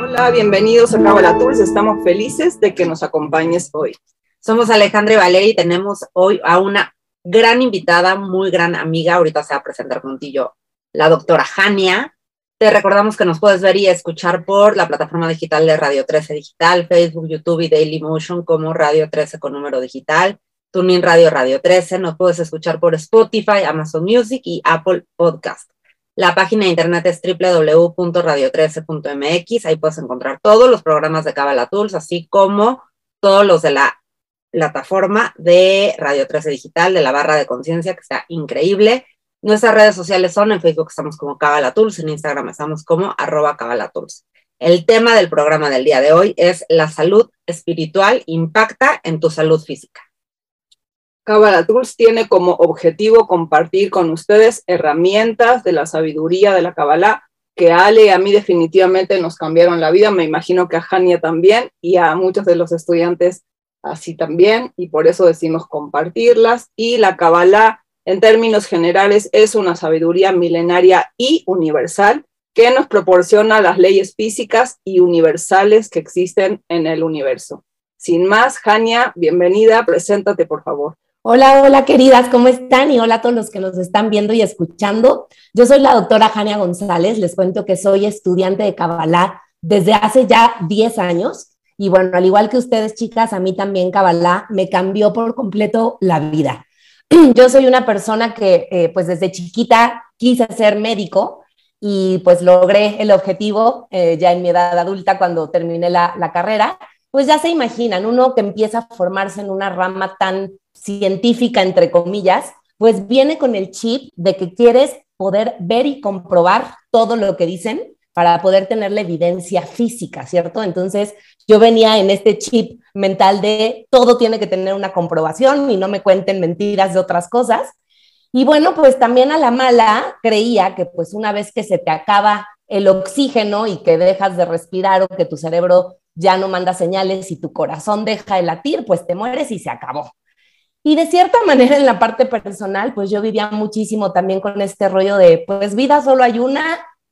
Hola, bienvenidos a Cabala Tours. Estamos felices de que nos acompañes hoy. Somos Alejandra y Valeria y tenemos hoy a una gran invitada, muy gran amiga. Ahorita se va a presentar contigo la doctora Jania. Te recordamos que nos puedes ver y escuchar por la plataforma digital de Radio 13 Digital, Facebook, YouTube y Daily Motion como Radio 13 con número digital, Tuning Radio Radio 13. Nos puedes escuchar por Spotify, Amazon Music y Apple Podcast. La página de internet es www.radio13.mx. Ahí puedes encontrar todos los programas de Cabala Tools, así como todos los de la plataforma de Radio 13 Digital, de la barra de conciencia, que está increíble. Nuestras redes sociales son en Facebook estamos como Cabalatools, en Instagram estamos como arroba Cabalatools. El tema del programa del día de hoy es la salud espiritual impacta en tu salud física. Cabalatools tiene como objetivo compartir con ustedes herramientas de la sabiduría de la Kabbalah que a Ale y a mí definitivamente nos cambiaron la vida, me imagino que a Jania también y a muchos de los estudiantes así también, y por eso decimos compartirlas. Y la Kabbalah en términos generales, es una sabiduría milenaria y universal que nos proporciona las leyes físicas y universales que existen en el universo. Sin más, Jania, bienvenida, preséntate por favor. Hola, hola queridas, ¿cómo están? Y hola a todos los que nos están viendo y escuchando. Yo soy la doctora Jania González, les cuento que soy estudiante de Kabbalah desde hace ya 10 años. Y bueno, al igual que ustedes, chicas, a mí también Kabbalah me cambió por completo la vida. yo soy una persona que eh, pues desde chiquita quise ser médico y pues logré el objetivo eh, ya en mi edad adulta cuando terminé la, la, carrera. Pues ya se imaginan, uno que empieza a formarse en una rama tan científica, entre comillas, pues viene con el chip de que quieres poder ver y comprobar todo lo que dicen para poder tener la evidencia física, ¿cierto? Entonces, yo venía en este chip mental de todo tiene que tener una comprobación y no me cuenten mentiras de otras cosas. Y bueno, pues también a la mala creía que pues una vez que se te acaba el oxígeno y que dejas de respirar o que tu cerebro ya no manda señales y tu corazón deja de latir, pues te mueres y se acabó. Y de cierta manera en la parte personal, pues yo vivía muchísimo también con este rollo de, pues vida solo hay una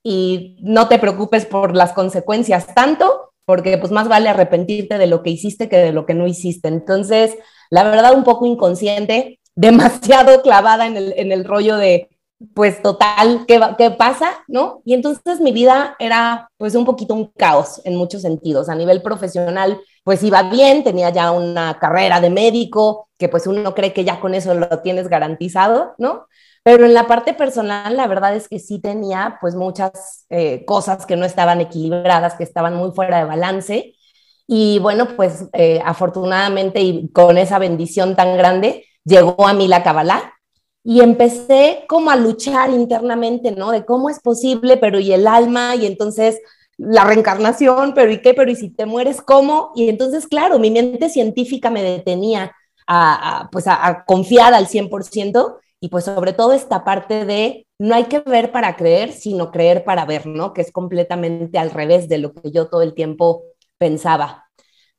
y no te preocupes por las consecuencias tanto, porque pues más vale arrepentirte de lo que hiciste que de lo que no hiciste. Entonces, la verdad, un poco inconsciente, demasiado clavada en el, en el rollo de, pues total, ¿qué, ¿qué, pasa? ¿No? Y entonces mi vida era pues un poquito un caos en muchos sentidos. A nivel profesional, pues iba bien, tenía ya una carrera de médico, que pues uno cree que ya con eso lo tienes garantizado, ¿no? Pero en la parte personal, la verdad es que sí tenía pues muchas eh, cosas que no estaban equilibradas, que estaban muy fuera de balance. Y bueno, pues eh, afortunadamente y con esa bendición tan grande, llegó a mí la Kabbalah y empecé como a luchar internamente, ¿no? De cómo es posible, pero y el alma, y entonces la reencarnación, pero y qué, pero y si te mueres, ¿cómo? Y entonces, claro, mi mente científica me detenía a, pues a, a confiar al 100% y pues sobre todo esta parte de no hay que ver para creer, sino creer para ver, ¿no? Que es completamente al revés de lo que yo todo el tiempo pensaba.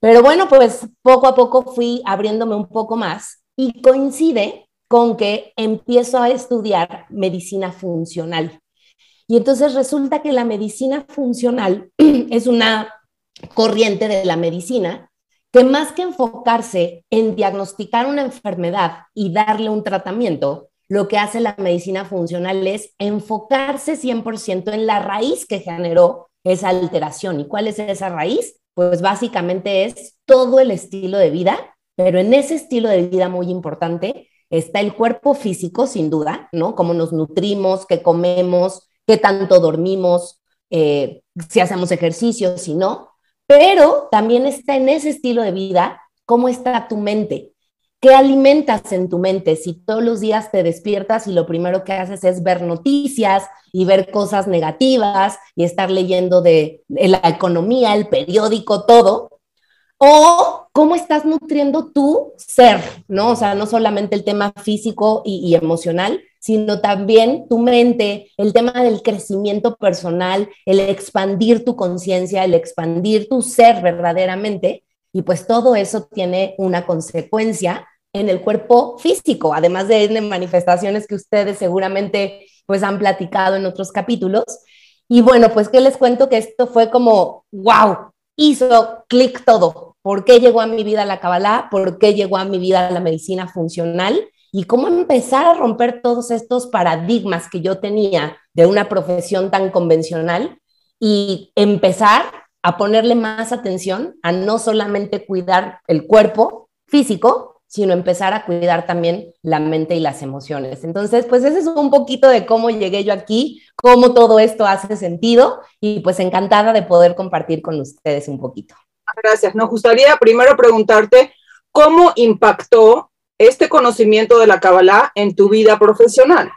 Pero bueno, pues poco a poco fui abriéndome un poco más y coincide con que empiezo a estudiar medicina funcional. Y entonces resulta que la medicina funcional es una corriente de la medicina que más que enfocarse en diagnosticar una enfermedad y darle un tratamiento, lo que hace la medicina funcional es enfocarse 100% en la raíz que generó esa alteración. ¿Y cuál es esa raíz? Pues básicamente es todo el estilo de vida, pero en ese estilo de vida muy importante está el cuerpo físico, sin duda, ¿no? Cómo nos nutrimos, qué comemos, qué tanto dormimos, eh, si hacemos ejercicio, si no, pero también está en ese estilo de vida cómo está tu mente. ¿Qué alimentas en tu mente? Si todos los días te despiertas y lo primero que haces es ver noticias y ver cosas negativas y estar leyendo de, la economía, el periódico, todo, o cómo estás nutriendo tu ser, ¿no? O sea, no solamente el tema físico y, emocional, sino también tu mente, el tema del crecimiento personal, el expandir tu conciencia, el expandir tu ser verdaderamente. Y pues todo eso tiene una consecuencia en el cuerpo físico, además de manifestaciones que ustedes seguramente pues han platicado en otros capítulos. Y bueno, pues que les cuento que esto fue como, wow, hizo clic todo. ¿Por qué llegó a mi vida la Kabbalah? ¿Por qué llegó a mi vida la medicina funcional? Y cómo empezar a romper todos estos paradigmas que yo tenía de una profesión tan convencional y empezar a ponerle más atención a no solamente cuidar el cuerpo físico, sino empezar a cuidar también la mente y las emociones. Entonces, pues ese es un poquito de cómo llegué yo aquí, cómo todo esto hace sentido y pues encantada de poder compartir con ustedes un poquito. Gracias. Nos gustaría primero preguntarte cómo impactó este conocimiento de la Kabbalah en tu vida profesional.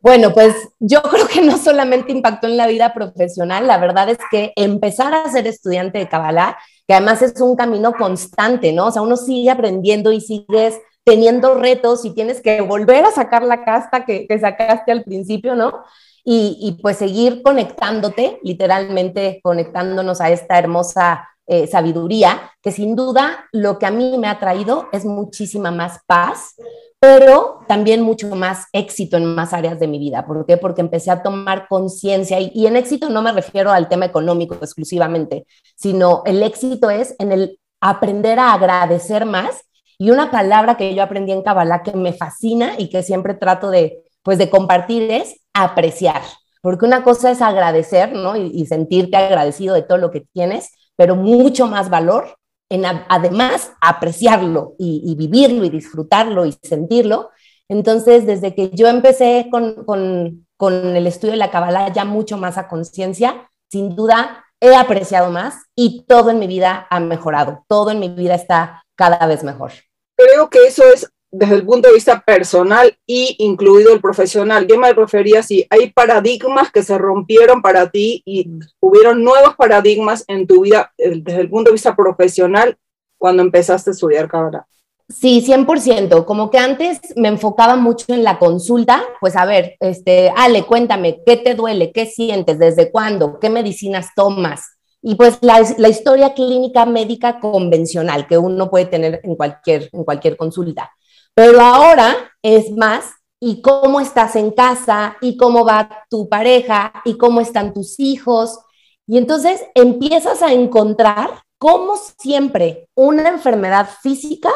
Bueno, pues yo creo que no solamente impactó en la vida profesional, la verdad es que empezar a ser estudiante de Kabbalah, que además es un camino constante, ¿no? O sea, uno sigue aprendiendo y sigues teniendo retos y tienes que volver a sacar la casta que, sacaste al principio, ¿no? Y, pues seguir conectándote, literalmente conectándonos a esta hermosa eh, sabiduría, que sin duda lo que a mí me ha traído es muchísima más paz, pero también mucho más éxito en más áreas de mi vida. ¿Por qué? Porque empecé a tomar conciencia y, en éxito no me refiero al tema económico exclusivamente, sino el éxito es en el aprender a agradecer más. Y una palabra que yo aprendí en Kabbalah que me fascina y que siempre trato de, pues, de compartir es apreciar. Porque una cosa es agradecer, ¿no? Y, y sentirte agradecido de todo lo que tienes, pero mucho más valor en además apreciarlo y, vivirlo y disfrutarlo y sentirlo. Entonces, desde que yo empecé con, con, con el estudio de la Kabbalah ya mucho más a conciencia, sin duda he apreciado más y todo en mi vida ha mejorado, todo en mi vida está cada vez mejor. Creo que eso es desde el punto de vista personal y incluido el profesional. Yo me refería si hay paradigmas que se rompieron para ti y hubieron nuevos paradigmas en tu vida eh, desde el punto de vista profesional cuando empezaste a estudiar Kabbalah. Sí, 100%. Como que antes me enfocaba mucho en la consulta, pues a ver, este, Ale, cuéntame, ¿qué te duele? ¿Qué sientes? ¿Desde cuándo? ¿Qué medicinas tomas? Y pues la, la historia clínica médica convencional que uno puede tener en cualquier, en cualquier consulta. Pero ahora es más, ¿y cómo estás en casa? ¿Y cómo va tu pareja? ¿Y cómo están tus hijos? Y entonces empiezas a encontrar cómo siempre una enfermedad física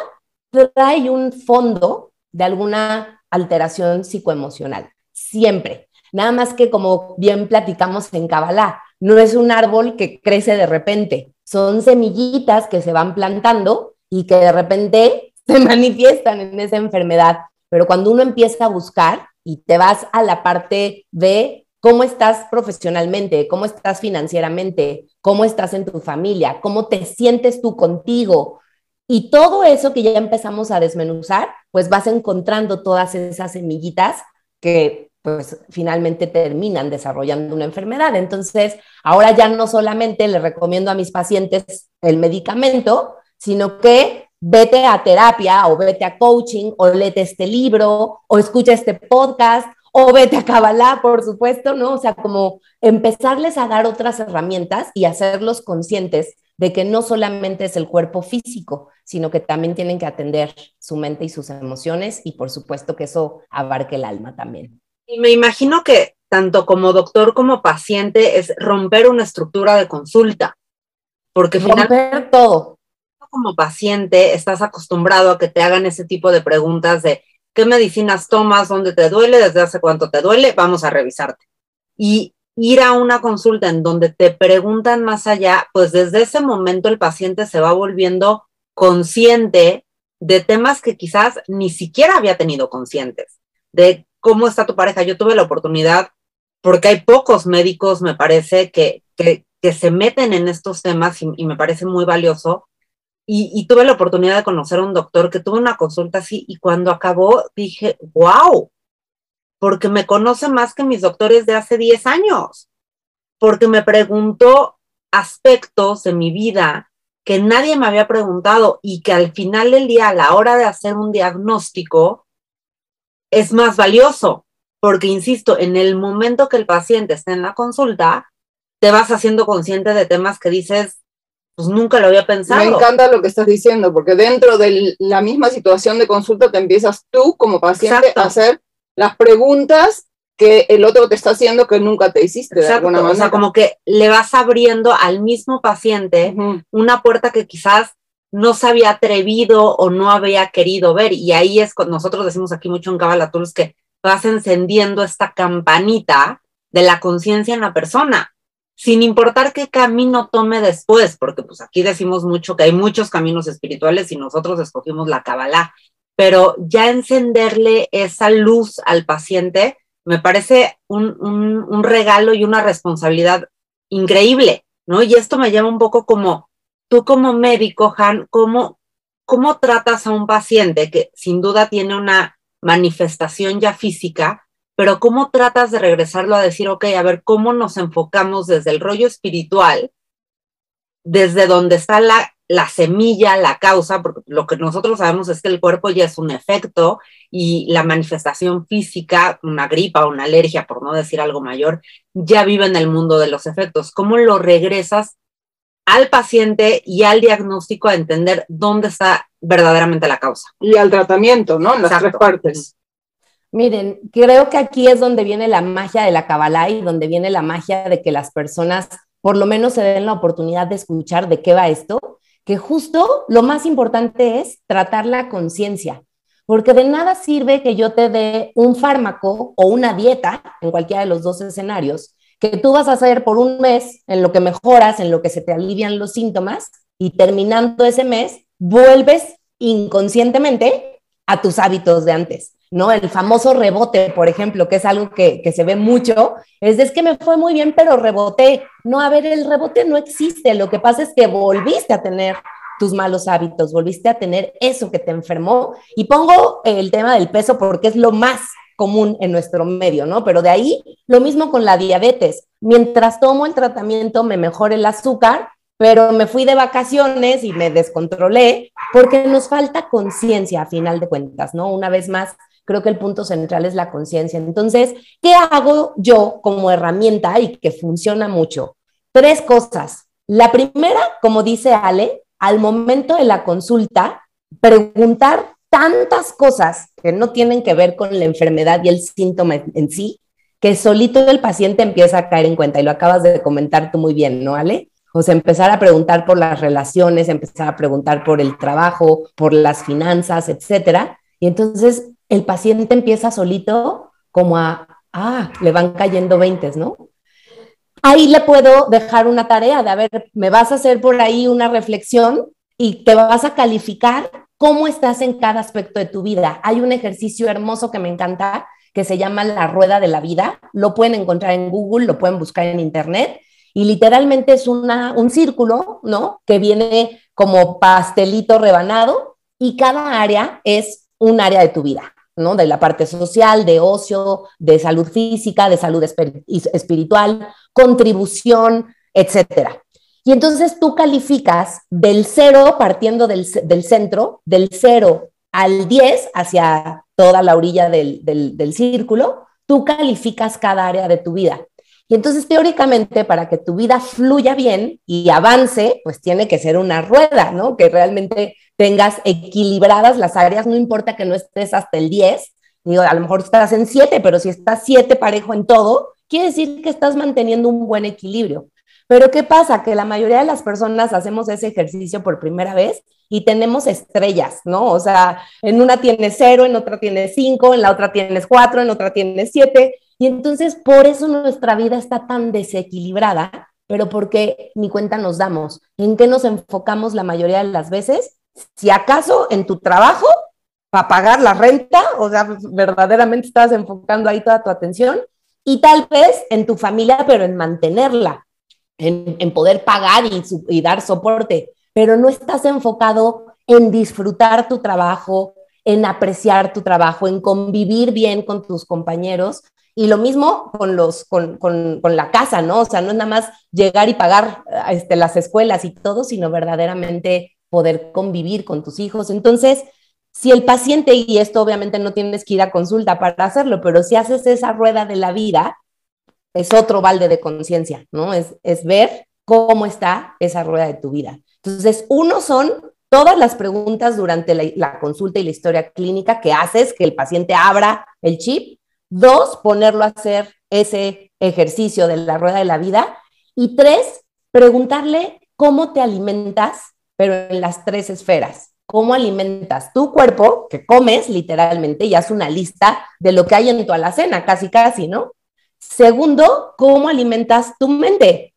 trae un fondo de alguna alteración psicoemocional. Siempre. Nada más que como bien platicamos en Kabbalah, no es un árbol que crece de repente, son semillitas que se van plantando y que de repente se manifiestan en esa enfermedad. Pero cuando uno empieza a buscar y te vas a la parte de cómo estás profesionalmente, cómo estás financieramente, cómo estás en tu familia, cómo te sientes tú contigo, y todo eso que ya empezamos a desmenuzar, pues vas encontrando todas esas semillitas que pues finalmente terminan desarrollando una enfermedad. Entonces, ahora ya no solamente le recomiendo a mis pacientes el medicamento, sino que vete a terapia o vete a coaching o léete este libro o escucha este podcast o vete a Kabbalah, por supuesto, ¿no? O sea, como empezarles a dar otras herramientas y hacerlos conscientes de que no solamente es el cuerpo físico, sino que también tienen que atender su mente y sus emociones y por supuesto que eso abarque el alma también. Y me imagino que tanto como doctor como paciente es romper una estructura de consulta, porque romper todo como paciente estás acostumbrado a que te hagan ese tipo de preguntas de qué medicinas tomas, dónde te duele, desde hace cuánto te duele, vamos a revisarte. Y ir a una consulta en donde te preguntan más allá, pues desde ese momento el paciente se va volviendo consciente de temas que quizás ni siquiera había tenido conscientes, de cómo está tu pareja. Yo tuve la oportunidad, porque hay pocos médicos, me parece, que, que, se meten en estos temas y me parece muy valioso, y, tuve la oportunidad de conocer a un doctor que tuvo una consulta así y cuando acabó dije, wow, porque me conoce más que mis doctores de hace 10 años, porque me preguntó aspectos de mi vida que nadie me había preguntado y que al final del día, a la hora de hacer un diagnóstico, es más valioso, porque, insisto, en el momento que el paciente está en la consulta, te vas haciendo consciente de temas que dices, pues nunca lo había pensado. Me encanta lo que estás diciendo, porque dentro de la misma situación de consulta te empiezas tú como paciente a hacer las preguntas que el otro te está haciendo que nunca te hiciste de alguna manera. O sea, como que le vas abriendo al mismo paciente una puerta que quizás no se había atrevido o no había querido ver. Y ahí es cuando nosotros decimos aquí mucho en Kabbalah que vas encendiendo esta campanita de la conciencia en la persona, sin importar qué camino tome después, porque pues aquí decimos mucho que hay muchos caminos espirituales y nosotros escogimos la Kabbalah, pero ya encenderle esa luz al paciente me parece un, un, regalo y una responsabilidad increíble, ¿no? Y esto me llama un poco como, tú como médico, Han, ¿cómo, cómo tratas a un paciente que sin duda tiene una manifestación ya física, pero cómo tratas de regresarlo a decir, ok, a ver, ¿cómo nos enfocamos desde el rollo espiritual, desde donde está la, la semilla, la causa, porque lo que nosotros sabemos es que el cuerpo ya es un efecto y la manifestación física, una gripa, una alergia, por no decir algo mayor, ya vive en el mundo de los efectos. ¿Cómo lo regresas al paciente y al diagnóstico a entender dónde está verdaderamente la causa? Y al tratamiento, ¿no? En las tres partes. Miren, creo que aquí es donde viene la magia de la Kabbalah y donde viene la magia de que las personas por lo menos se den la oportunidad de escuchar de qué va esto, que justo lo más importante es tratar la conciencia, porque de nada sirve que yo te dé un fármaco o una dieta en cualquiera de los dos escenarios, que tú vas a hacer por un mes en lo que mejoras, en lo que se te alivian los síntomas, y terminando ese mes, vuelves inconscientemente a tus hábitos de antes. ¿No? El famoso rebote, por ejemplo, que es algo que, que, se ve mucho, es, es que me fue muy bien, pero reboté. No, a ver, el rebote no existe, lo que pasa es que volviste a tener tus malos hábitos, volviste a tener eso que te enfermó. Y pongo el tema del peso porque es lo más común en nuestro medio, ¿no? Pero de ahí, lo mismo con la diabetes. Mientras tomo el tratamiento, me mejora el azúcar, pero me fui de vacaciones y me descontrolé porque nos falta conciencia a final de cuentas, ¿no? Una vez más, creo que el punto central es la conciencia. Entonces, ¿qué hago yo como herramienta y que funciona mucho? Tres cosas. La primera, como dice Ale, al momento de la consulta, preguntar tantas cosas que no tienen que ver con la enfermedad y el síntoma en sí, que solito el paciente empieza a caer en cuenta. Y lo acabas de comentar tú muy bien, ¿no, Ale? O sea, empezar a preguntar por las relaciones, empezar a preguntar por el trabajo, por las finanzas, etcétera. Y entonces el paciente empieza solito como a, ah, le van cayendo 20, ¿no? Ahí le puedo dejar una tarea de, a ver, me vas a hacer por ahí una reflexión y te vas a calificar cómo estás en cada aspecto de tu vida. Hay un ejercicio hermoso que me encanta que se llama la rueda de la vida. Lo pueden encontrar en Google, lo pueden buscar en Internet. Y literalmente es una, un círculo, ¿no? Que viene como pastelito rebanado y cada área es un área de tu vida. ¿No? De la parte social, de ocio, de salud física, de salud espiritual, contribución, etcétera. Y entonces tú calificas del cero, partiendo del, centro, del cero al 10 hacia toda la orilla del, del círculo, tú calificas cada área de tu vida. Y entonces, teóricamente, para que tu vida fluya bien y avance, pues tiene que ser una rueda, ¿no? Que realmente tengas equilibradas las áreas, no importa que no estés hasta el 10, digo, a lo mejor estás en 7, pero si estás 7 parejo en todo, quiere decir que estás manteniendo un buen equilibrio. Pero ¿qué pasa? Que la mayoría de las personas hacemos ese ejercicio por primera vez y tenemos estrellas, ¿no? O sea, en una tienes cero, en otra tienes cinco, en la otra tienes cuatro, en otra tienes siete. Y entonces por eso nuestra vida está tan desequilibrada, pero porque ni cuenta nos damos. ¿En qué nos enfocamos la mayoría de las veces? Si acaso en tu trabajo, para pagar la renta, o sea, verdaderamente estás enfocando ahí toda tu atención, y tal vez en tu familia, pero en mantenerla, en, poder pagar y, y dar soporte, pero no estás enfocado en disfrutar tu trabajo, en apreciar tu trabajo, en convivir bien con tus compañeros. Y lo mismo con, los, con, con, con, la casa, ¿no? O sea, no es nada más llegar y pagar este, las escuelas y todo, sino verdaderamente poder convivir con tus hijos. Entonces, si el paciente, y esto obviamente no tienes que ir a consulta para hacerlo, pero si haces esa rueda de la vida, es otro balde de conciencia, ¿no? Es, es ver cómo está esa rueda de tu vida. Entonces, uno son todas las preguntas durante la, consulta y la historia clínica que haces, que el paciente abra el chip. Dos, ponerlo a hacer ese ejercicio de la rueda de la vida. Y tres, preguntarle cómo te alimentas, pero en las tres esferas. ¿Cómo alimentas tu cuerpo, que comes literalmente, y haz una lista de lo que hay en tu alacena, casi casi, ¿no? Segundo, ¿cómo alimentas tu mente?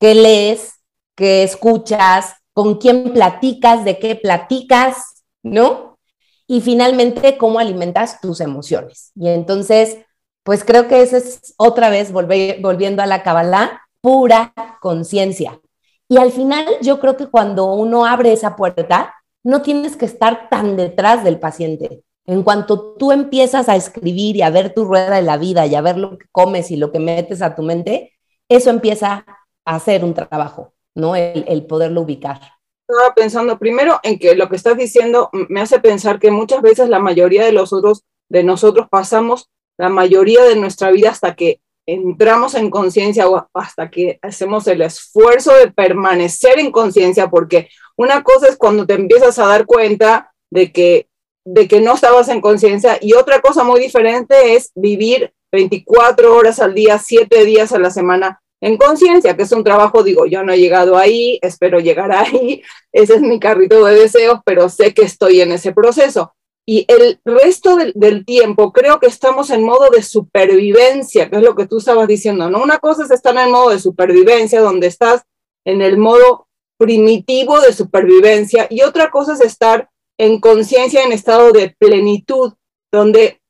¿Qué lees? ¿Qué escuchas? ¿Con quién platicas? ¿De qué platicas? ¿No? Y finalmente, ¿cómo alimentas tus emociones? Y entonces, pues creo que esa es otra vez volviendo a la Kabbalah, pura conciencia. Y al final yo creo que cuando uno abre esa puerta, no tienes que estar tan detrás del paciente. En cuanto tú empiezas a escribir y a ver tu rueda de la vida y a ver lo que comes y lo que metes a tu mente, eso empieza a hacer un trabajo, ¿no? El, el poderlo ubicar. Estaba pensando primero en que lo que estás diciendo me hace pensar que muchas veces la mayoría de los otros, de nosotros pasamos la mayoría de nuestra vida hasta que entramos en conciencia hasta que hacemos el esfuerzo de permanecer en conciencia, porque una cosa es cuando te empiezas a dar cuenta de que, de que no estabas en conciencia y otra cosa muy diferente es vivir 24 horas al día, 7 días a la semana en conciencia, que es un trabajo, digo, yo no he llegado ahí, espero llegar ahí, ese es mi carrito de deseos, pero sé que estoy en ese proceso. Y el resto del, tiempo creo que estamos en modo de supervivencia, que es lo que tú estabas diciendo, ¿no? Una cosa es estar en modo de supervivencia, donde estás en el modo primitivo de supervivencia, y otra cosa es estar en conciencia, en estado de plenitud, donde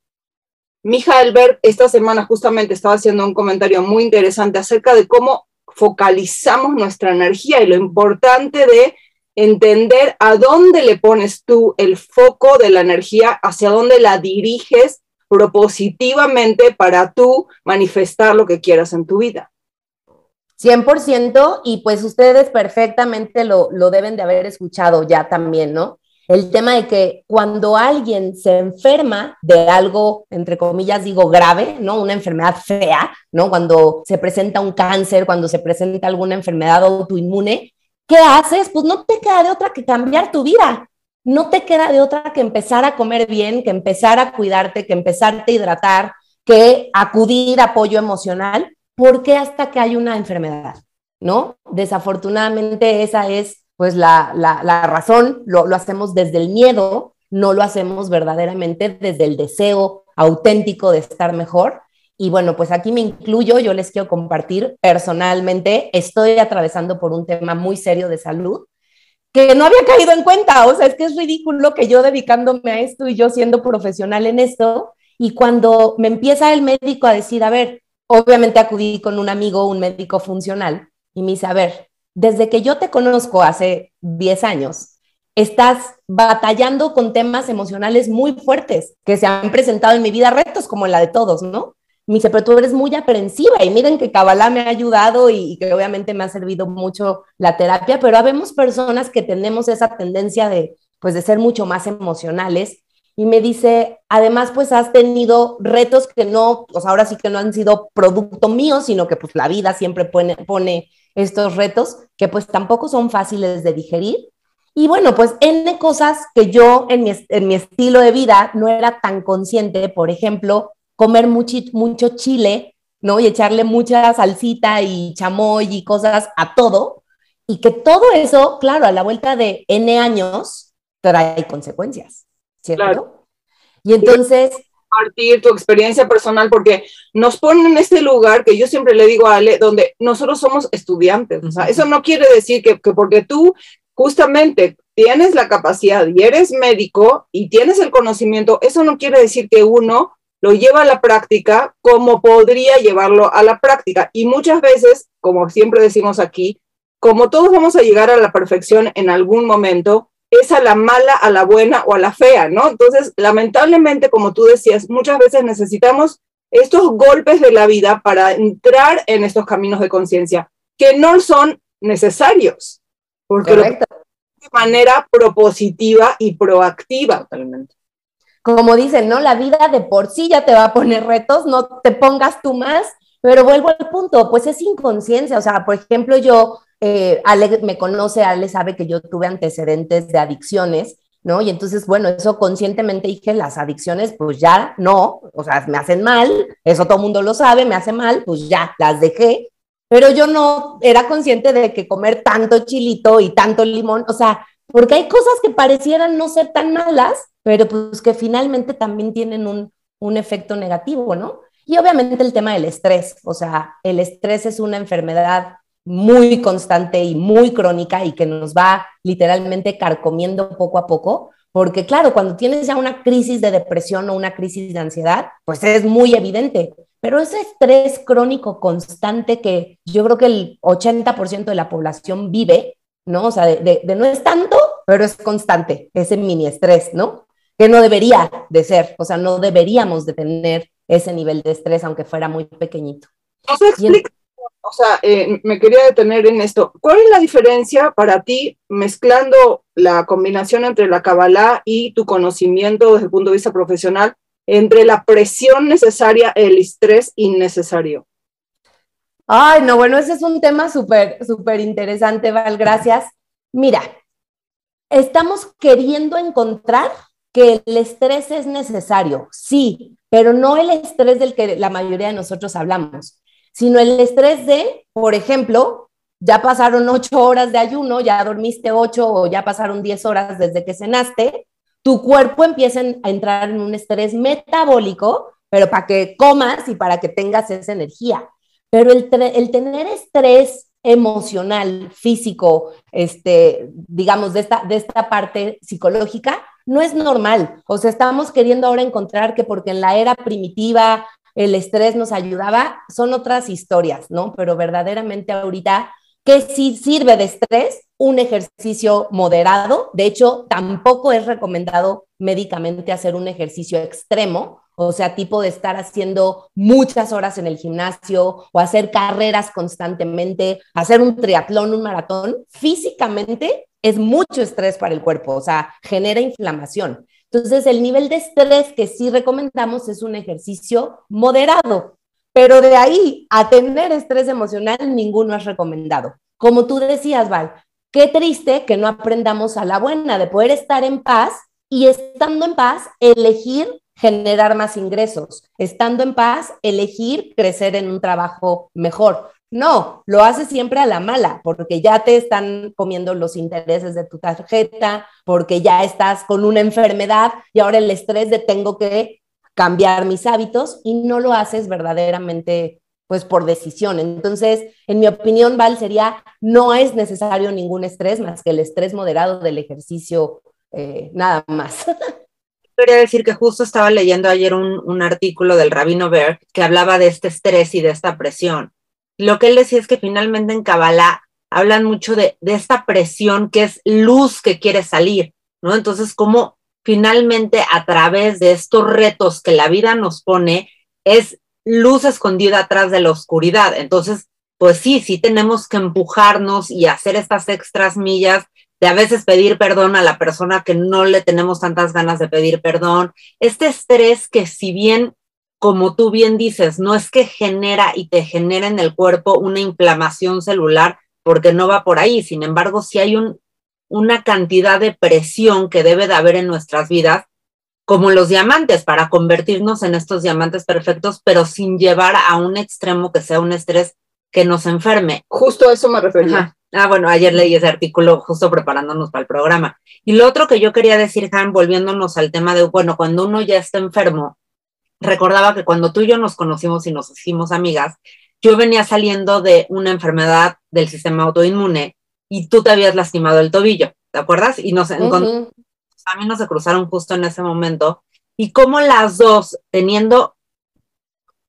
Mija Albert esta semana justamente estaba haciendo un comentario muy interesante acerca de cómo focalizamos nuestra energía y lo importante de entender a dónde le pones tú el foco de la energía, hacia dónde la diriges propositivamente para tú manifestar lo que quieras en tu vida. 100% y pues ustedes perfectamente lo, lo deben de haber escuchado ya también, ¿no? El tema de que cuando alguien se enferma de algo, entre comillas digo grave, ¿no? Una enfermedad fea, ¿no? Cuando se presenta un cáncer, cuando se presenta alguna enfermedad autoinmune, ¿qué haces? Pues no te queda de otra que cambiar tu vida. No te queda de otra que empezar a comer bien, que empezar a cuidarte, que empezarte a hidratar, que acudir a apoyo emocional, porque hasta que hay una enfermedad, ¿no? Desafortunadamente esa es pues la, la, razón, lo, lo hacemos desde el miedo, no lo hacemos verdaderamente desde el deseo auténtico de estar mejor y bueno, pues aquí me incluyo, yo les quiero compartir personalmente, estoy atravesando por un tema muy serio de salud que no había caído en cuenta, o sea, es que es ridículo que yo dedicándome a esto y yo siendo profesional en esto, y cuando me empieza el médico a decir, a ver, obviamente acudí con un amigo, un médico funcional, y me dice, a ver, desde que yo te conozco hace 10 años, estás batallando con temas emocionales muy fuertes que se han presentado en mi vida, retos como la de todos, ¿no? Me dice, pero tú eres muy aprensiva y miren que Kabbalah me ha ayudado y, que obviamente me ha servido mucho la terapia, pero habemos personas que tenemos esa tendencia de, pues, de ser mucho más emocionales. Y me dice, además, pues has tenido retos que no, pues ahora sí que no han sido producto mío, sino que pues la vida siempre pone, pone estos retos que pues tampoco son fáciles de digerir. Y bueno, pues N cosas que yo en mi, en mi estilo de vida no era tan consciente, por ejemplo, comer mucho, mucho chile, ¿no? Y echarle mucha salsita y chamoy y cosas a todo. Y que todo eso, claro, a la vuelta de N años, trae consecuencias, ¿cierto? Y entonces... Compartir tu experiencia personal, porque nos ponen en este lugar que yo siempre le digo a Ale, donde nosotros somos estudiantes. O sea, eso no quiere decir que, que porque tú justamente tienes la capacidad y eres médico y tienes el conocimiento, eso no quiere decir que uno lo lleva a la práctica como podría llevarlo a la práctica. Y muchas veces, como siempre decimos aquí, como todos vamos a llegar a la perfección en algún momento, es a la mala, a la buena o a la fea, ¿no? Entonces, lamentablemente, como tú decías, muchas veces necesitamos estos golpes de la vida para entrar en estos caminos de conciencia, que no son necesarios, porque de manera propositiva y proactiva. Totalmente como dicen, ¿no? La vida de por sí ya te va a poner retos, no te pongas tú más, pero vuelvo al punto, pues es inconsciencia, o sea, por ejemplo, yo, eh, Ale me conoce, Ale sabe que yo tuve antecedentes de adicciones, ¿no? Y entonces, bueno, eso conscientemente dije, las adicciones, pues ya no, o sea, me hacen mal, eso todo el mundo lo sabe, me hace mal, pues ya, las dejé, pero yo no era consciente de que comer tanto chilito y tanto limón, o sea, porque hay cosas que parecieran no ser tan malas, pero pues que finalmente también tienen un, un efecto negativo, ¿no? Y obviamente el tema del estrés, o sea, el estrés es una enfermedad muy constante y muy crónica y que nos va literalmente carcomiendo poco a poco, porque claro, cuando tienes ya una crisis de depresión o una crisis de ansiedad, pues es muy evidente, pero ese estrés crónico constante que yo creo que el 80% de la población vive, ¿no? O sea, de, no es tanto, pero es constante, ese mini estrés, ¿no? Que no debería de ser, o sea, no deberíamos de tener ese nivel de estrés, aunque fuera muy pequeñito. explica o sea, eh, me quería detener en esto. ¿Cuál es la diferencia para ti mezclando la combinación entre la Kabbalah y tu conocimiento desde el punto de vista profesional entre la presión necesaria y el estrés innecesario? Ay, no, bueno, ese es un tema súper, súper interesante, Val, gracias. Mira, estamos queriendo encontrar que el estrés es necesario, sí, pero no el estrés del que la mayoría de nosotros hablamos sino el estrés de, por ejemplo, ya pasaron ocho horas de ayuno, ya dormiste ocho o ya pasaron diez horas desde que cenaste, tu cuerpo empieza a entrar en un estrés metabólico, pero para que comas y para que tengas esa energía. Pero el, el tener estrés emocional, físico, este, digamos, de esta, de esta parte psicológica, no es normal. O sea, estamos queriendo ahora encontrar que porque en la era primitiva el estrés nos ayudaba, son otras historias, ¿no? Pero verdaderamente ahorita, ¿qué sí sirve de estrés? Un ejercicio moderado. De hecho, tampoco es recomendado médicamente hacer un ejercicio extremo, o sea, tipo de estar haciendo muchas horas en el gimnasio o hacer carreras constantemente, hacer un triatlón, un maratón, físicamente es mucho estrés para el cuerpo, o sea, genera inflamación. Entonces, el nivel de estrés que sí recomendamos es un ejercicio moderado, pero de ahí a tener estrés emocional, ninguno es recomendado. Como tú decías, Val, qué triste que no aprendamos a la buena de poder estar en paz y estando en paz, elegir generar más ingresos, estando en paz, elegir crecer en un trabajo mejor. No, lo haces siempre a la mala, porque ya te están comiendo los intereses de tu tarjeta, porque ya estás con una enfermedad y ahora el estrés de tengo que cambiar mis hábitos y no lo haces verdaderamente pues por decisión. Entonces, en mi opinión, Val, sería, no es necesario ningún estrés más que el estrés moderado del ejercicio, eh, nada más. Quería decir que justo estaba leyendo ayer un, un artículo del Rabino Berg que hablaba de este estrés y de esta presión lo que él decía es que finalmente en Kabbalah hablan mucho de, esta presión que es luz que quiere salir, ¿no? Entonces, como finalmente a través de estos retos que la vida nos pone, es luz escondida atrás de la oscuridad. Entonces, pues sí, sí tenemos que empujarnos y hacer estas extras millas de a veces pedir perdón a la persona que no le tenemos tantas ganas de pedir perdón. Este estrés que si bien como tú bien dices, no es que genera y te genera en el cuerpo una inflamación celular, porque no va por ahí. Sin embargo, si hay un, una cantidad de presión que debe de haber en nuestras vidas, como los diamantes, para convertirnos en estos diamantes perfectos, pero sin llevar a un extremo que sea un estrés que nos enferme. Justo a eso me refería. Ah, bueno, ayer leí ese artículo justo preparándonos para el programa. Y lo otro que yo quería decir, Han, volviéndonos al tema de, bueno, cuando uno ya está enfermo, recordaba que cuando tú y yo nos conocimos y nos hicimos amigas, yo venía saliendo de una enfermedad del sistema autoinmune y tú te habías lastimado el tobillo, ¿te acuerdas? Y nos encontramos, a mí nos se cruzaron justo en ese momento y como las dos teniendo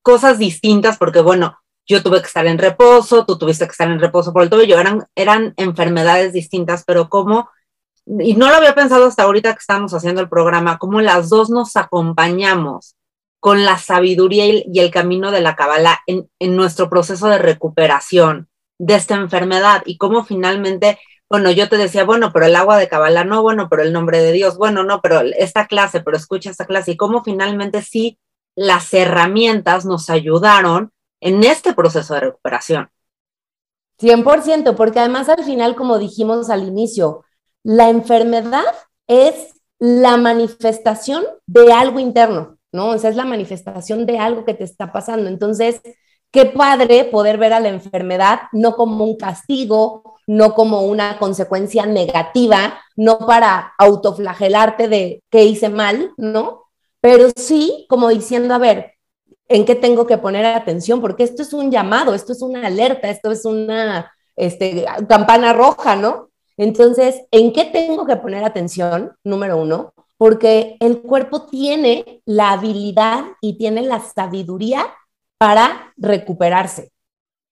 cosas distintas, porque bueno, yo tuve que estar en reposo, tú tuviste que estar en reposo por el tobillo, eran, eran enfermedades distintas, pero como, y no lo había pensado hasta ahorita que estábamos haciendo el programa, como las dos nos acompañamos con la sabiduría y el camino de la Kabbalah en, nuestro proceso de recuperación de esta enfermedad y cómo finalmente, bueno, yo te decía, bueno, pero el agua de Kabbalah no, bueno, pero el nombre de Dios, bueno, no, pero esta clase, pero escucha esta clase y cómo finalmente sí las herramientas nos ayudaron en este proceso de recuperación. 100%, porque además al final, como dijimos al inicio, la enfermedad es la manifestación de algo interno, ¿no? O sea, es la manifestación de algo que te está pasando. Entonces, qué padre poder ver a la enfermedad no como un castigo, no como una consecuencia negativa, no para autoflagelarte de qué hice mal, ¿no? Pero sí como diciendo, a ver, ¿en qué tengo que poner atención? Porque esto es un llamado, esto es una alerta, esto es una este, campana roja, ¿no? Entonces, ¿en qué tengo que poner atención? Número uno, porque el cuerpo tiene la habilidad y tiene la sabiduría para recuperarse.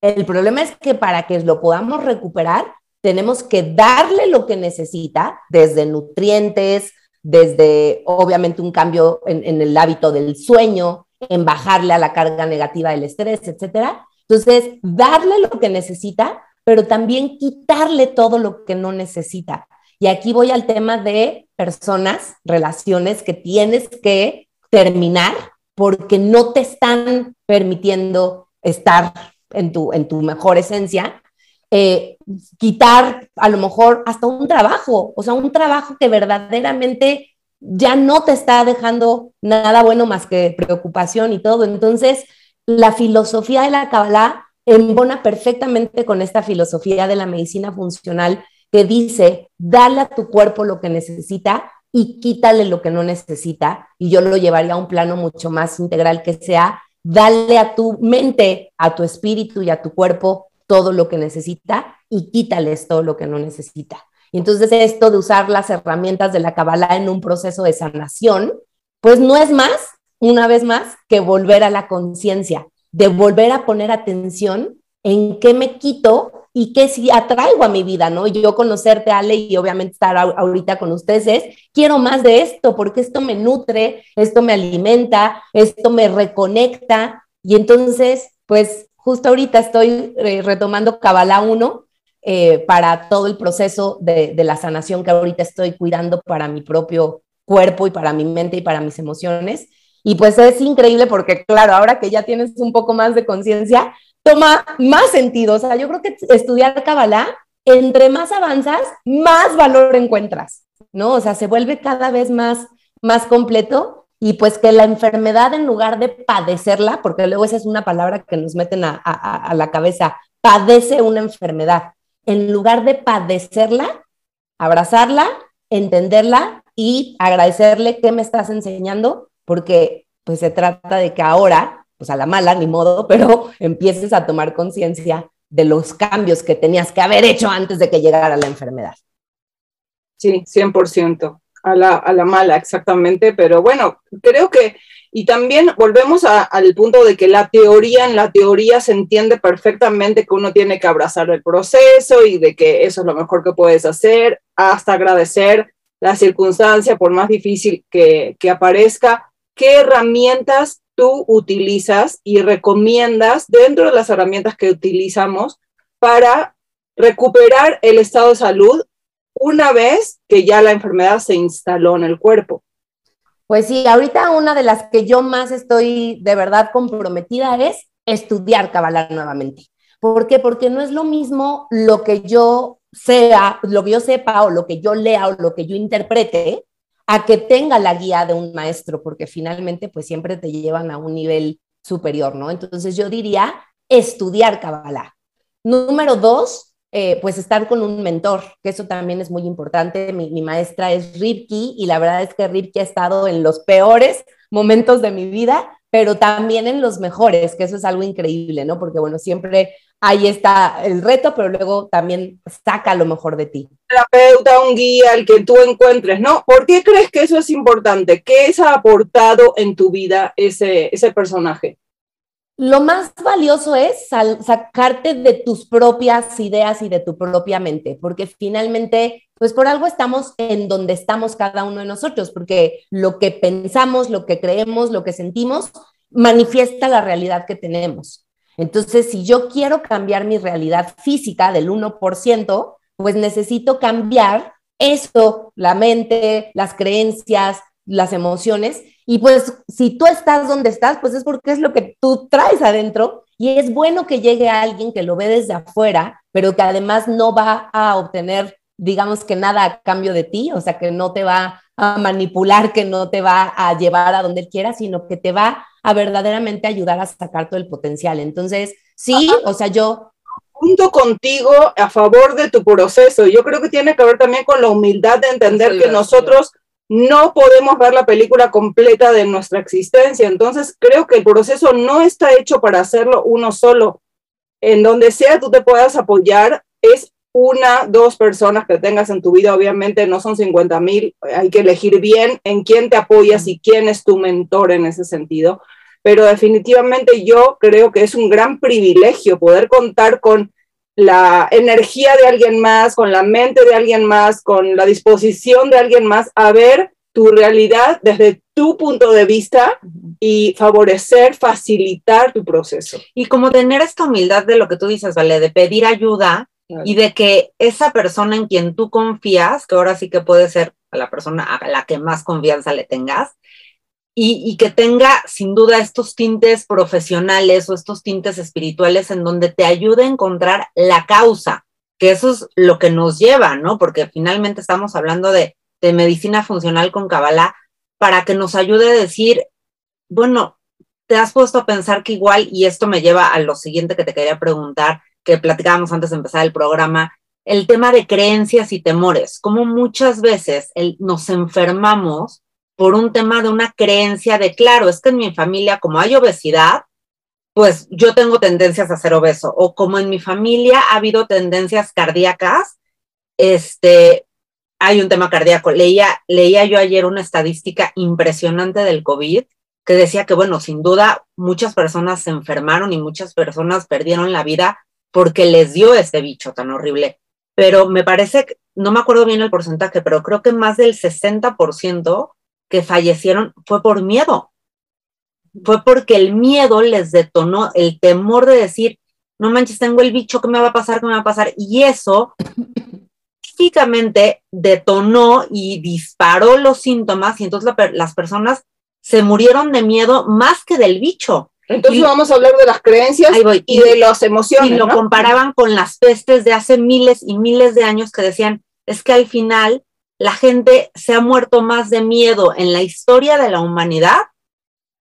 El problema es que para que lo podamos recuperar, tenemos que darle lo que necesita, desde nutrientes, desde obviamente un cambio en, el hábito del sueño, en bajarle a la carga negativa del estrés, etcétera. Entonces, darle lo que necesita, pero también quitarle todo lo que no necesita. Y aquí voy al tema de personas, relaciones que tienes que terminar porque no te están permitiendo estar en tu, en tu mejor esencia, eh, quitar a lo mejor hasta un trabajo, o sea, un trabajo que verdaderamente ya no te está dejando nada bueno más que preocupación y todo. Entonces, la filosofía de la Kabbalah embona perfectamente con esta filosofía de la medicina funcional que dice, dale a tu cuerpo lo que necesita y quítale lo que no necesita. Y yo lo llevaría a un plano mucho más integral que sea, dale a tu mente, a tu espíritu y a tu cuerpo todo lo que necesita y quítales todo lo que no necesita. Y entonces esto de usar las herramientas de la Kabbalah en un proceso de sanación, pues no es más, una vez más, que volver a la conciencia, de volver a poner atención en qué me quito y qué sí atraigo a mi vida, ¿no? Yo conocerte, Ale, y obviamente estar ahorita con ustedes es, quiero más de esto, porque esto me nutre, esto me alimenta, esto me reconecta. Y entonces, pues justo ahorita estoy eh, retomando Kabbalah 1 eh, para todo el proceso de, de la sanación que ahorita estoy cuidando para mi propio cuerpo y para mi mente y para mis emociones. Y pues es increíble porque, claro, ahora que ya tienes un poco más de conciencia, toma más sentido. O sea, yo creo que estudiar Kabbalah, entre más avanzas, más valor encuentras, ¿no? O sea, se vuelve cada vez más, más completo y pues que la enfermedad en lugar de padecerla, porque luego esa es una palabra que nos meten a, a la cabeza, padece una enfermedad. En lugar de padecerla, abrazarla, entenderla y agradecerle qué me estás enseñando, porque pues se trata de que ahora pues a la mala, ni modo, pero empieces a tomar conciencia de los cambios que tenías que haber hecho antes de que llegara la enfermedad. Sí, 100%, a la, a la mala, exactamente, pero bueno, creo que, y también volvemos al punto de que la teoría, en la teoría se entiende perfectamente que uno tiene que abrazar el proceso y de que eso es lo mejor que puedes hacer, hasta agradecer la circunstancia, por más difícil que, que aparezca, qué herramientas tú utilizas y recomiendas dentro de las herramientas que utilizamos para recuperar el estado de salud una vez que ya la enfermedad se instaló en el cuerpo. Pues sí, ahorita una de las que yo más estoy de verdad comprometida es estudiar Kabbalah nuevamente. ¿Por qué? Porque no es lo mismo lo que yo sea, lo que yo sepa o lo que yo lea o lo que yo interprete, a que tenga la guía de un maestro, porque finalmente pues siempre te llevan a un nivel superior, ¿no? Entonces yo diría estudiar Kabbalah. Número dos, eh, pues estar con un mentor, que eso también es muy importante. Mi, maestra es Ripki y la verdad es que Ripki ha estado en los peores momentos de mi vida, pero también en los mejores, que eso es algo increíble, ¿no? Porque bueno, siempre ahí está el reto, pero luego también saca lo mejor de ti. Terapeuta, un guía, el que tú encuentres, ¿no? ¿Por qué crees que eso es importante? ¿Qué ha aportado en tu vida ese, ese personaje? Lo más valioso es sacarte de tus propias ideas y de tu propia mente, porque finalmente, pues por algo estamos en donde estamos cada uno de nosotros, porque lo que pensamos, lo que creemos, lo que sentimos, manifiesta la realidad que tenemos. Entonces, si yo quiero cambiar mi realidad física del 1%, pues necesito cambiar eso, la mente, las creencias, las emociones. Y pues si tú estás donde estás, pues es porque es lo que tú traes adentro. Y es bueno que llegue alguien que lo ve desde afuera, pero que además no va a obtener digamos que nada a cambio de ti, o sea, que no te va a manipular, que no te va a llevar a donde quiera, sino que te va a verdaderamente ayudar a sacar todo el potencial. Entonces, sí, o sea, yo junto contigo a favor de tu proceso. Yo creo que tiene que ver también con la humildad de entender que nosotros no podemos ver la película completa de nuestra existencia. Entonces, creo que el proceso no está hecho para hacerlo uno solo. En donde sea tú te puedas apoyar, es una, dos personas que tengas en tu vida, obviamente no son 50 mil, hay que elegir bien en quién te apoyas y quién es tu mentor en ese sentido pero definitivamente yo creo que es un gran privilegio poder contar con la energía de alguien más, con la mente de alguien más, con la disposición de alguien más a ver tu realidad desde tu punto de vista y favorecer, facilitar tu proceso. Y como tener esta humildad de lo que tú dices, ¿vale? De pedir ayuda y de que esa persona en quien tú confías, que ahora sí que puede ser la persona a la que más confianza le tengas, y, que tenga sin duda estos tintes profesionales o estos tintes espirituales en donde te ayude a encontrar la causa, que eso es lo que nos lleva, ¿no? Porque finalmente estamos hablando de, de medicina funcional con Kabbalah para que nos ayude a decir, bueno, te has puesto a pensar que igual, y esto me lleva a lo siguiente que te quería preguntar, que platicábamos antes de empezar el programa, el tema de creencias y temores, como muchas veces nos enfermamos por un tema de una creencia de, claro, es que en mi familia, como hay obesidad, pues yo tengo tendencias a ser obeso, o como en mi familia ha habido tendencias cardíacas, este, hay un tema cardíaco. Leía, leía yo ayer una estadística impresionante del COVID que decía que, bueno, sin duda muchas personas se enfermaron y muchas personas perdieron la vida porque les dio este bicho tan horrible. Pero me parece, no me acuerdo bien el porcentaje, pero creo que más del 60% que fallecieron fue por miedo. Fue porque el miedo les detonó el temor de decir, no manches, tengo el bicho, ¿qué me va a pasar? ¿Qué me va a pasar? Y eso físicamente detonó y disparó los síntomas y entonces las personas se murieron de miedo más que del bicho. Entonces vamos a hablar de las creencias y, de las emociones. Y lo comparaban con las pestes de hace miles y miles de años que decían, es que al final la gente se ha muerto más de miedo en la historia de la humanidad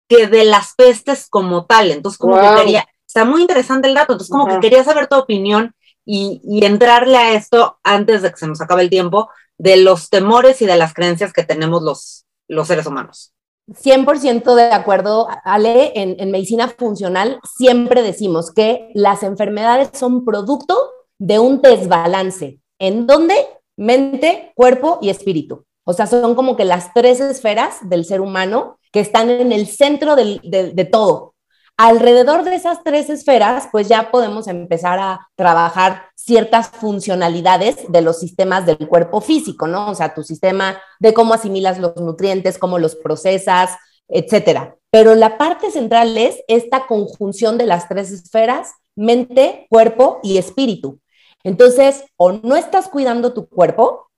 que de las pestes como tal. Entonces, como que quería, está muy interesante el dato, entonces como que quería saber tu opinión y, y, entrarle a esto antes de que se nos acabe el tiempo, de los temores y de las creencias que tenemos los, los seres humanos. 100% de acuerdo, Ale, en, en medicina funcional siempre decimos que las enfermedades son producto de un desbalance. ¿En dónde? Mente, cuerpo y espíritu. O sea, son como que las tres esferas del ser humano que están en el centro de, todo. Alrededor de esas tres esferas, pues ya podemos empezar a trabajar ciertas funcionalidades de los sistemas del cuerpo físico, ¿no? O sea, tu sistema de cómo asimilas los nutrientes, cómo los procesas, etcétera. Pero la parte central es esta conjunción de las tres esferas, mente, cuerpo y espíritu. Entonces, o no estás cuidando tu cuerpo,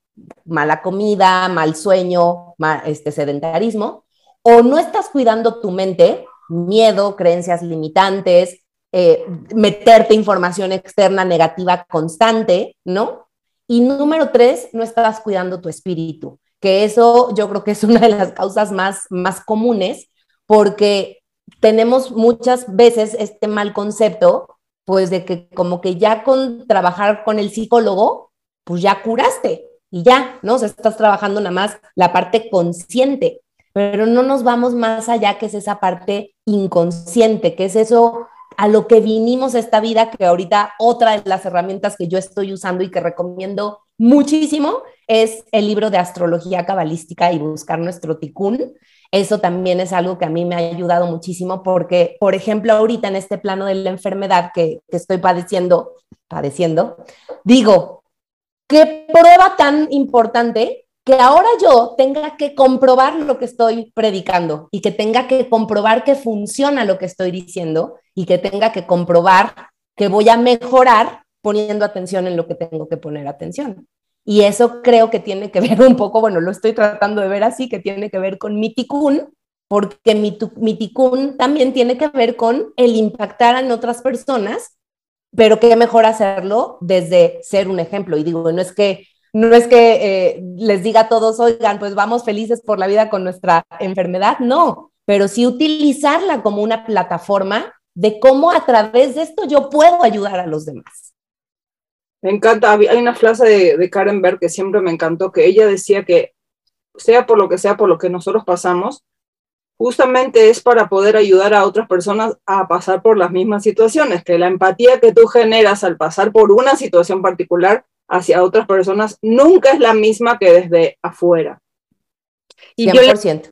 mala comida, mal sueño, este sedentarismo, o no estás cuidando tu mente, miedo, creencias limitantes, eh, meterte información externa negativa constante, ¿no? Y número tres, no estás cuidando tu espíritu, que eso yo creo que es una de las causas más, más comunes, porque tenemos muchas veces este mal concepto pues de que como que ya con trabajar con el psicólogo, pues ya curaste y ya, ¿no? O sea, estás trabajando nada más la parte consciente, pero no nos vamos más allá, que es esa parte inconsciente, que es eso a lo que vinimos esta vida, que ahorita otra de las herramientas que yo estoy usando y que recomiendo muchísimo es el libro de astrología cabalística y buscar nuestro ticún, eso también es algo que a mí me ha ayudado muchísimo porque, por ejemplo, ahorita en este plano de la enfermedad que, estoy padeciendo, padeciendo, digo, qué prueba tan importante que ahora yo tenga que comprobar lo que estoy predicando y que tenga que comprobar que funciona lo que estoy diciendo y que tenga que comprobar que voy a mejorar poniendo atención en lo que tengo que poner atención. Y eso creo que tiene que ver un poco, bueno, lo estoy tratando de ver así, que tiene que ver con mi ticún, porque mi, ticún también tiene que ver con el impactar en otras personas, pero qué mejor hacerlo desde ser un ejemplo. Y digo, no es que no es que eh, les diga a todos, oigan, pues vamos felices por la vida con nuestra enfermedad, no, pero sí utilizarla como una plataforma de cómo a través de esto yo puedo ayudar a los demás. Me encanta, hay una frase de, de Karen Berg que siempre me encantó, que ella decía que sea por lo que sea, por lo que nosotros pasamos, justamente es para poder ayudar a otras personas a pasar por las mismas situaciones, que la empatía que tú generas al pasar por una situación particular hacia otras personas nunca es la misma que desde afuera. Y 100%. yo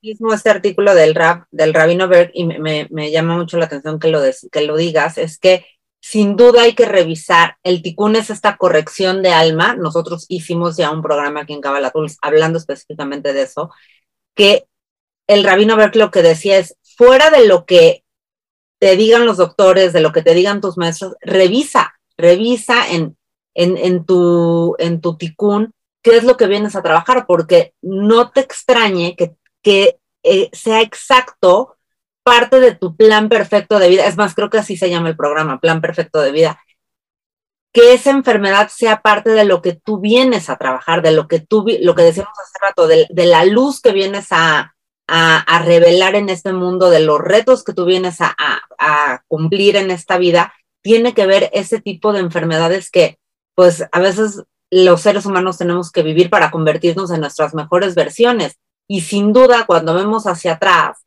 mismo este artículo del rap del Rabino Berg y me, me, llama mucho la atención que lo, que lo digas, es que sin duda hay que revisar. El ticún es esta corrección de alma. Nosotros hicimos ya un programa aquí en Kabbalah hablando específicamente de eso, que el rabino Berk lo que decía es, fuera de lo que te digan los doctores, de lo que te digan tus maestros, revisa, revisa en, en, en tu, en tu ticún qué es lo que vienes a trabajar, porque no te extrañe que, que eh, sea exacto parte de tu plan perfecto de vida. Es más, creo que así se llama el programa, plan perfecto de vida. Que esa enfermedad sea parte de lo que tú vienes a trabajar, de lo que tú, lo que decíamos hace rato, de, de la luz que vienes a, a, revelar en este mundo, de los retos que tú vienes a, a, cumplir en esta vida, tiene que ver ese tipo de enfermedades que pues a veces los seres humanos tenemos que vivir para convertirnos en nuestras mejores versiones. Y sin duda, cuando vemos hacia atrás,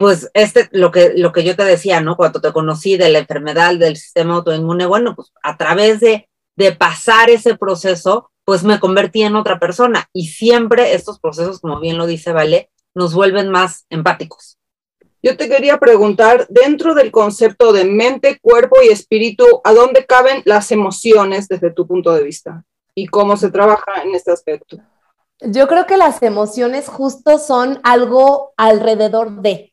pues este, lo que, lo que yo te decía, ¿no? Cuando te conocí de la enfermedad del sistema autoinmune, bueno, pues a través de, de pasar ese proceso, pues me convertí en otra persona. Y siempre estos procesos, como bien lo dice Vale, nos vuelven más empáticos. Yo te quería preguntar, dentro del concepto de mente, cuerpo y espíritu, ¿a dónde caben las emociones desde tu punto de vista? ¿Y cómo se trabaja en este aspecto? Yo creo que las emociones justo son algo alrededor de,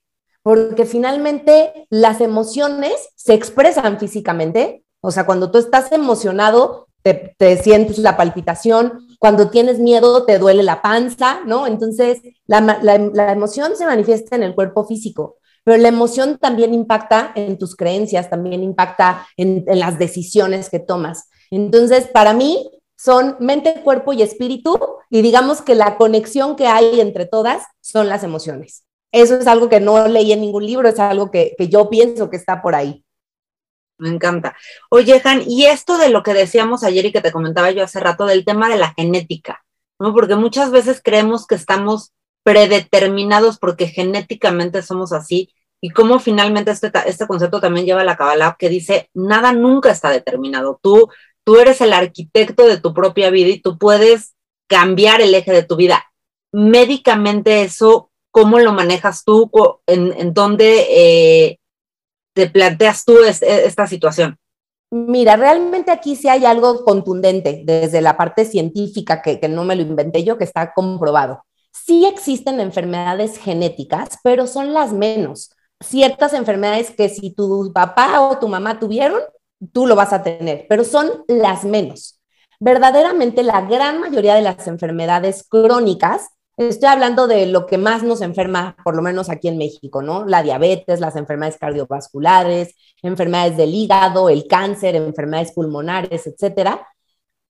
porque finalmente las emociones se expresan físicamente, o sea, cuando tú estás emocionado, te, sientes la palpitación, cuando tienes miedo te duele la panza, ¿no? Entonces, la, emoción se manifiesta en el cuerpo físico, pero la emoción también impacta en tus creencias, también impacta en, las decisiones que tomas. Entonces, para mí, son mente, cuerpo y espíritu, y digamos que la conexión que hay entre todas son las emociones. Eso es algo que no leí en ningún libro, es algo que, que yo pienso que está por ahí. Me encanta. Oye, Han, y esto de lo que decíamos ayer y que te comentaba yo hace rato del tema de la genética, ¿no? Porque muchas veces creemos que estamos predeterminados porque genéticamente somos así y cómo finalmente este, este concepto también lleva a la Kabbalah que dice, nada nunca está determinado. Tú, tú eres el arquitecto de tu propia vida y tú puedes cambiar el eje de tu vida. Médicamente eso, ¿cómo lo manejas tú? ¿En, dónde... Eh, te planteas tú esta situación? Mira, realmente aquí sí hay algo contundente desde la parte científica, que, que no me lo inventé yo, que está comprobado. Sí existen enfermedades genéticas, pero son las menos. Ciertas enfermedades que si tu papá o tu mamá tuvieron, tú lo vas a tener, pero son las menos. Verdaderamente la gran mayoría de las enfermedades crónicas Estoy hablando de lo que más nos enferma, por lo menos aquí en México, ¿no? La diabetes, las enfermedades cardiovasculares, enfermedades del hígado, el cáncer, enfermedades pulmonares, etcétera.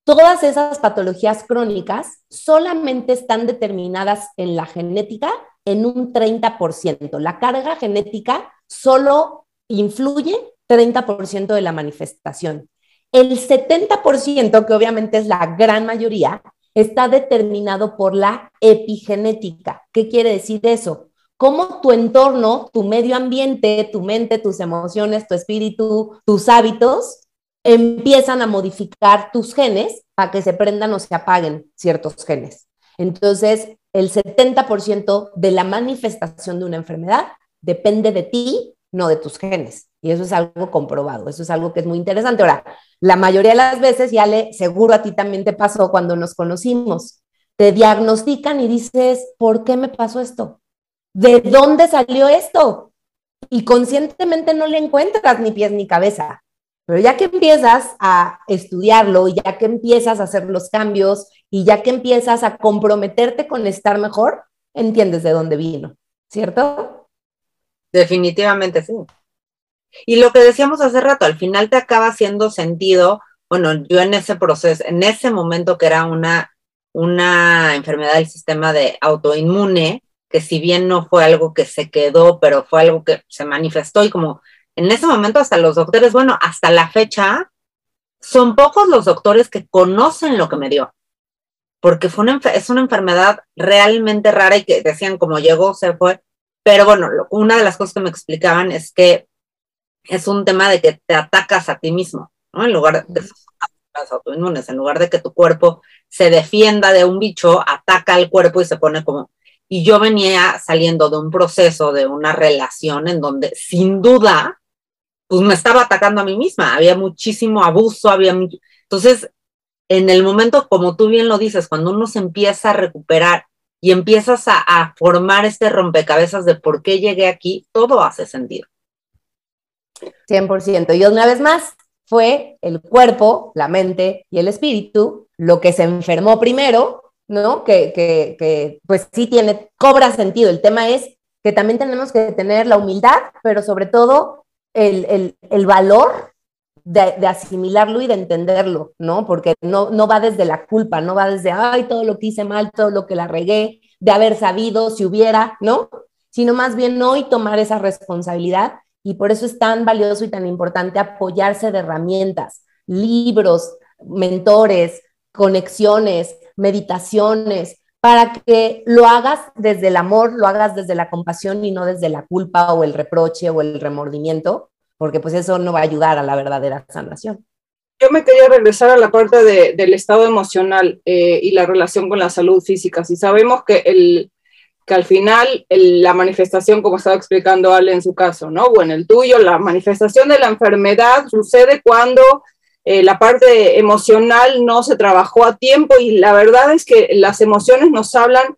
Todas esas patologías crónicas solamente están determinadas en la genética en un 30%. La carga genética solo influye 30% de la manifestación. El 70%, que obviamente es la gran mayoría, está determinado por la epigenética. ¿Qué quiere decir eso? Cómo tu entorno, tu medio ambiente, tu mente, tus emociones, tu espíritu, tus hábitos empiezan a modificar tus genes para que se prendan o se apaguen ciertos genes. Entonces, el 70% de la manifestación de una enfermedad depende de ti, no de tus genes. Y eso es algo comprobado, eso es algo que es muy interesante. Ahora, la mayoría de las veces, ya le, seguro a ti también te pasó cuando nos conocimos, te diagnostican y dices, ¿por qué me pasó esto? ¿De dónde salió esto? Y conscientemente no le encuentras ni pies ni cabeza. Pero ya que empiezas a estudiarlo, ya que empiezas a hacer los cambios y ya que empiezas a comprometerte con estar mejor, entiendes de dónde vino, ¿cierto? Definitivamente sí. Y lo que decíamos hace rato, al final te acaba haciendo sentido bueno, yo en ese proceso, en ese momento que era una, una enfermedad del sistema de autoinmune, que si bien no fue algo que se quedó, pero fue algo que se manifestó y como en ese momento hasta los doctores, bueno, hasta la fecha, son pocos los doctores que conocen lo que me dio, porque fue una, es una enfermedad realmente rara y que decían como llegó, se fue, pero bueno, una de las cosas que me explicaban es que es un tema de que te atacas a ti mismo, ¿no? En lugar de las autoinmunes, en lugar de que tu cuerpo se defienda de un bicho, ataca al cuerpo y se pone como... Y yo venía saliendo de un proceso, de una relación en donde sin duda, pues me estaba atacando a mí misma, había muchísimo abuso, había... Entonces, en el momento, como tú bien lo dices, cuando uno se empieza a recuperar y empiezas a, a formar este rompecabezas de por qué llegué aquí, todo hace sentido. 100%. Y una vez más, fue el cuerpo, la mente y el espíritu lo que se enfermó primero, ¿no? Que, que, que, pues sí tiene, cobra sentido. El tema es que también tenemos que tener la humildad, pero sobre todo el, el, el valor de, de, asimilarlo y de entenderlo, ¿no? Porque no, no va desde la culpa, no va desde, ay, todo lo que hice mal, todo lo que la regué, de haber sabido, si hubiera, ¿no? Sino más bien hoy tomar esa responsabilidad y por eso es tan valioso y tan importante apoyarse de herramientas, libros, mentores, conexiones, meditaciones, para que lo hagas desde el amor, lo hagas desde la compasión y no desde la culpa o el reproche o el remordimiento, porque pues eso no va a ayudar a la verdadera sanación. Yo me quería regresar a la parte de, del estado emocional eh, y la relación con la salud física. Si sabemos que el, que al final la manifestación, como estaba explicando Ale en su caso, ¿no? O en el tuyo, la manifestación de la enfermedad sucede cuando eh, la parte emocional no se trabajó a tiempo y la verdad es que las emociones nos hablan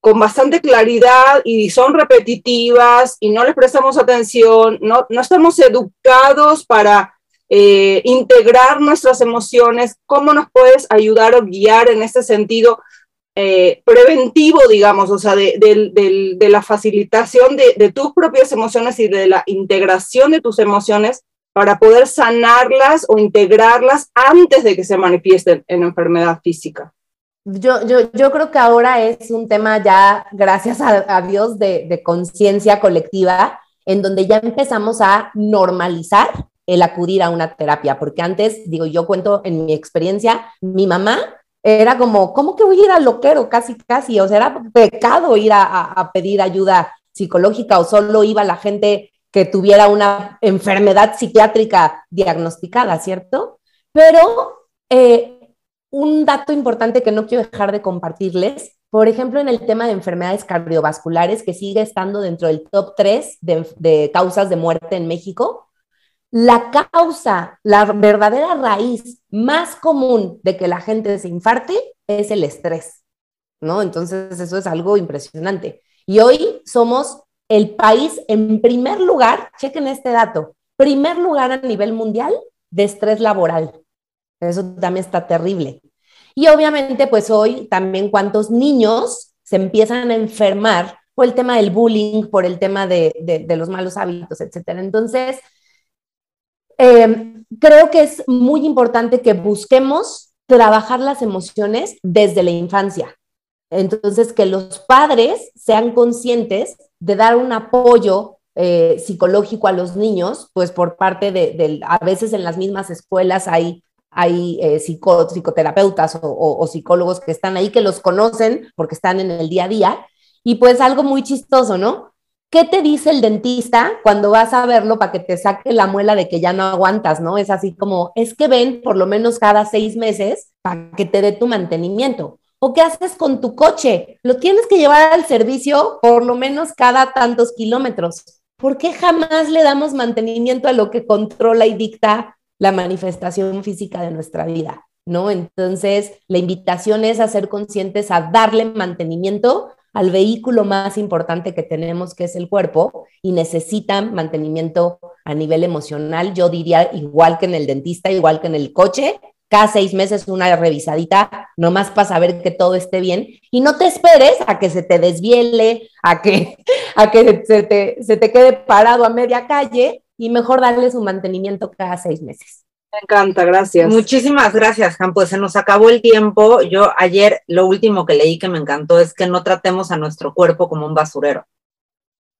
con bastante claridad y son repetitivas y no les prestamos atención, no, no estamos educados para eh, integrar nuestras emociones. ¿Cómo nos puedes ayudar o guiar en este sentido? Eh, preventivo, digamos, o sea, de, de, de la facilitación de, tus propias emociones y de la integración de tus emociones para poder sanarlas o integrarlas antes de que se manifiesten en enfermedad física. Yo, yo, yo creo que ahora es un tema ya, gracias a, a Dios, de, de conciencia colectiva, en donde ya empezamos a normalizar el acudir a una terapia, porque antes, digo, yo cuento en mi experiencia, mi mamá era como, ¿cómo que voy a ir al loquero? Casi, casi, o sea, era pecado ir a, a, pedir ayuda psicológica o solo iba la gente que tuviera una enfermedad psiquiátrica diagnosticada, ¿cierto? Pero eh, un dato importante que no quiero dejar de compartirles, por ejemplo, en el tema de enfermedades cardiovasculares, que sigue estando dentro del top 3 de, de causas de muerte en México, la causa, la verdadera raíz más común de que la gente se infarte es el estrés, ¿no? Entonces eso es algo impresionante. Y hoy somos el país en primer lugar, chequen este dato, primer lugar a nivel mundial de estrés laboral. Eso también está terrible. Y obviamente, pues hoy también cuántos niños se empiezan a enfermar por el tema del bullying, por el tema de, de, los malos hábitos, etcétera. Entonces, eh, creo que es muy importante que busquemos trabajar las emociones desde la infancia. Entonces, que los padres sean conscientes de dar un apoyo eh, psicológico a los niños, pues por parte de, a veces en las mismas escuelas hay, hay eh, psico, psicoterapeutas o, psicólogos que están ahí, que los conocen porque están en el día a día. Y pues algo muy chistoso, ¿no? ¿Qué te dice el dentista cuando vas a verlo para que te saque la muela de que ya no aguantas, no? Es así como, es que ven por lo menos cada seis meses para que te dé tu mantenimiento. ¿O qué haces con tu coche? Lo tienes que llevar al servicio por lo menos cada tantos kilómetros. ¿Por qué jamás le damos mantenimiento a lo que controla y dicta la manifestación física de nuestra vida? ¿No? Entonces, la invitación es a ser conscientes, a darle mantenimiento al vehículo más importante que tenemos, que es el cuerpo, y necesitan mantenimiento a nivel emocional. Yo diría igual que en el dentista, igual que en el coche, cada seis meses una revisadita, nomás para saber que todo esté bien. Y no te esperes a que se te desviele, a que, a que se, te, se te quede parado a media calle, y mejor darle su mantenimiento cada seis meses. Me encanta, gracias. Muchísimas gracias, Jan. Pues se nos acabó el tiempo. Yo ayer lo último que leí que me encantó es que no tratemos a nuestro cuerpo como un basurero.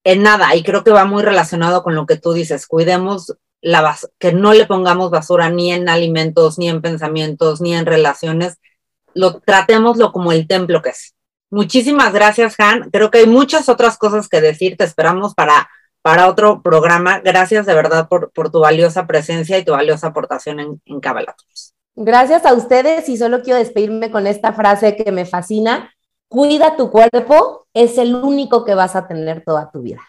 En nada, y creo que va muy relacionado con lo que tú dices. Cuidemos la que no le pongamos basura ni en alimentos, ni en pensamientos, ni en relaciones. Lo tratémoslo como el templo que es. Muchísimas gracias, Han. Creo que hay muchas otras cosas que decir. Te esperamos para para otro programa. Gracias de verdad por, tu valiosa presencia y tu valiosa aportación en, en Gracias a ustedes y solo quiero despedirme con esta frase que me fascina. Cuida tu cuerpo, es el único que vas a tener toda tu vida.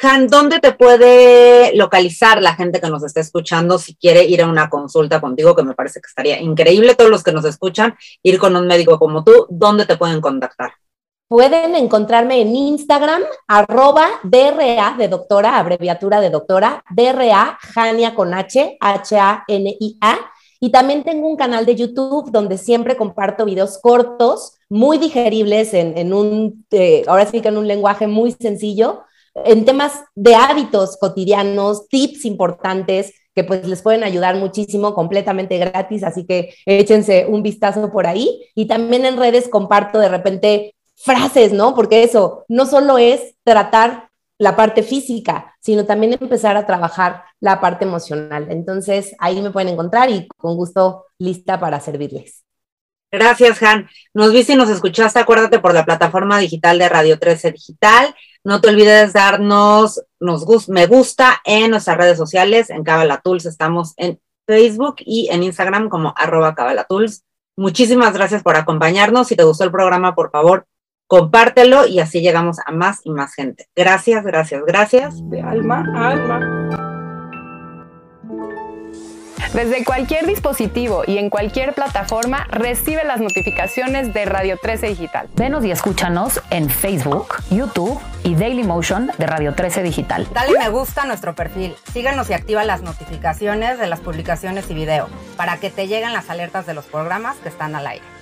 Han, ¿dónde te puede localizar la gente que nos está escuchando si quiere ir a una consulta contigo? Que me parece que estaría increíble todos los que nos escuchan, ir con un médico como tú. ¿Dónde te pueden contactar? Pueden encontrarme en Instagram, arroba DRA de doctora, abreviatura de doctora, DRA, Jania con H, H-A-N-I-A. Y también tengo un canal de YouTube donde siempre comparto videos cortos, muy digeribles, en, un, eh, ahora sí que en un lenguaje muy sencillo, en temas de hábitos cotidianos, tips importantes que pues les pueden ayudar muchísimo completamente gratis, así que échense un vistazo por ahí. Y también en redes comparto de repente frases, ¿no? Porque eso no solo es tratar la parte física, sino también empezar a trabajar la parte emocional. Entonces, ahí me pueden encontrar y con gusto lista para servirles. Gracias, Han. Nos viste y nos escuchaste. Acuérdate por la plataforma digital de Radio 13 Digital. No te olvides darnos nos me gusta en nuestras redes sociales. En Cabalatools estamos en Facebook y en Instagram como arroba Cabalatools. Muchísimas gracias por acompañarnos. Si te gustó el programa, por favor, compártelo y así llegamos a más y más gente. Gracias, gracias, gracias. De alma a alma. Desde cualquier dispositivo y en cualquier plataforma, recibe las notificaciones de Radio 13 Digital. Venos y escúchanos en Facebook, YouTube y Daily Motion de Radio 13 Digital. Dale me gusta a nuestro perfil, síguenos y activa las notificaciones de las publicaciones y video para que te lleguen las alertas de los programas que están al aire.